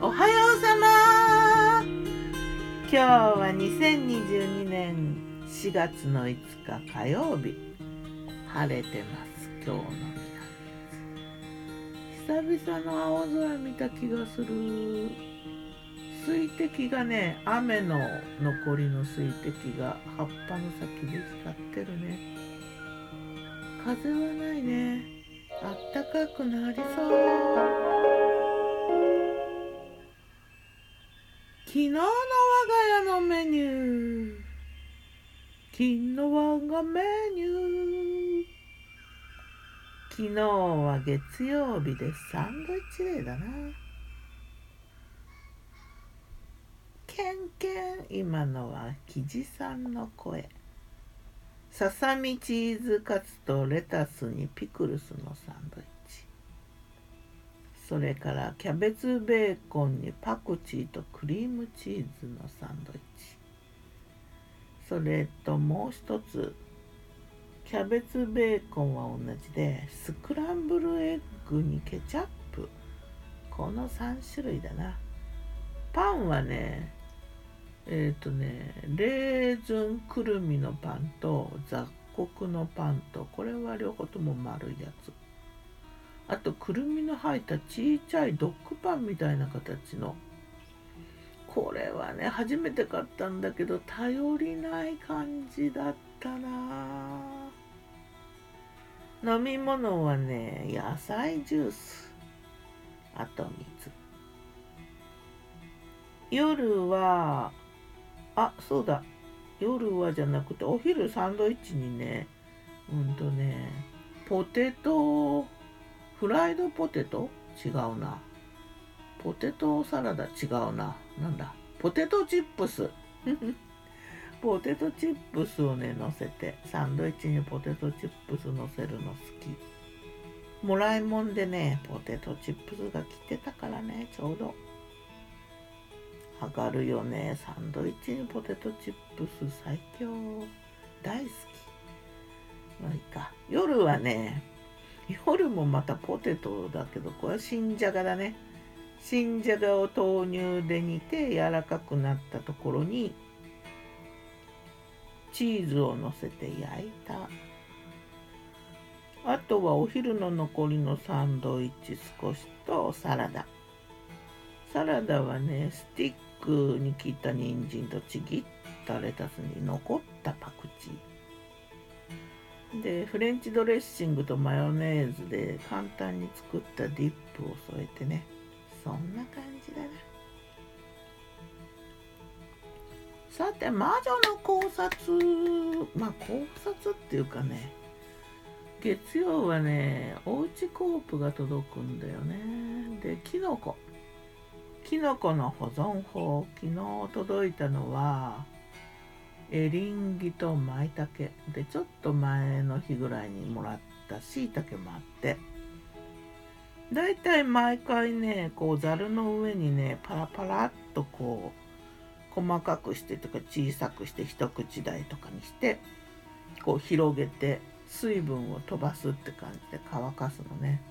おはようさま。今日は2022年4月の5日火曜日。晴れてます今日の南久々の青空見た気がする。水滴がね雨の残りの水滴が葉っぱの先で光ってるね。風はないね。あったかくなりそう。昨日の我が家のメニュー。昨日我がメニュー。昨日は月曜日でサンドイッチデーだな。ケンケン今のはキジさんの声。ささみチーズカツとレタスにピクルスのサンドイッチ。それからキャベツベーコンにパクチーとクリームチーズのサンドイッチ。それともう一つキャベツベーコンは同じでスクランブルエッグにケチャップ。この3種類だな。パンはねえっ、ー、とねレーズンくるみのパンと雑穀のパンとこれは両方とも丸いやつ。あとくるみの入ったちいちゃいドッグパンみたいな形の。これはね初めて買ったんだけど頼りない感じだったな。飲み物はね野菜ジュース。あと水。夜はあそうだ。夜はじゃなくてお昼サンドイッチにねうんとねポテトフライドポテト？違うな。ポテトサラダ？違うな。なんだ？ポテトチップス。ポテトチップスをね、乗せて、サンドイッチにポテトチップス乗せるの好き。もらいもんでね、ポテトチップスが来てたからね、ちょうど。上がるよね。サンドイッチにポテトチップス最強。大好き。まあいいか。夜はね、夜もまたポテトだけどこれは新じゃがだね。新じゃがを豆乳で煮て柔らかくなったところにチーズをのせて焼いた。あとはお昼の残りのサンドイッチ少しとサラダ。サラダはねスティックに切った人参とちぎったレタスに残ったパクチー。でフレンチドレッシングとマヨネーズで簡単に作ったディップを添えてね。そんな感じだな。さて魔女の考察。まあ考察っていうかね月曜はねおうちコープが届くんだよね。でキノコ。キノコの保存法。昨日届いたのはエリンギと舞茸でちょっと前の日ぐらいにもらったしいたけもあってだいたい毎回ねこうざるの上にねパラパラっとこう細かくしてとか小さくして一口大とかにしてこう広げて水分を飛ばすって感じで乾かすのね。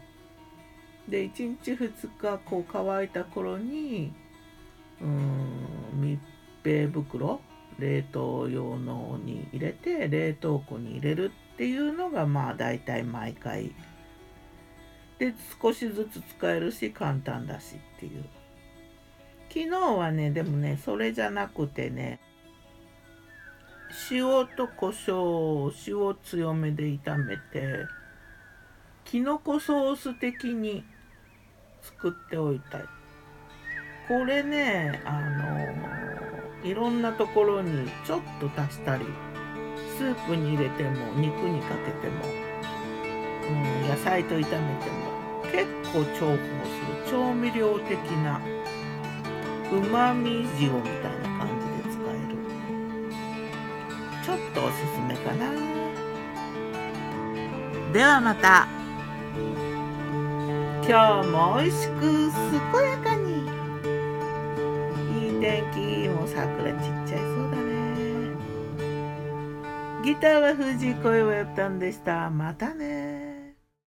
で1日2日こう乾いた頃にうん密閉袋冷凍用のに入れて冷凍庫に入れるっていうのがまあ大体毎回。で少しずつ使えるし簡単だしっていう。昨日はねでもねそれじゃなくてね塩と胡椒を塩強めで炒めてきのこソース的に作っておいたこれねあのいろんなところにちょっと足したりスープに入れても肉にかけても、うん、野菜と炒めても結構重宝する。調味料的なうまみ塩みたいな感じで使える。ちょっとおすすめかな。ではまた。今日も美味しく健やかに。素敵もう桜ちっちゃいそうだね。ギターは藤井声をやったんでした。またね。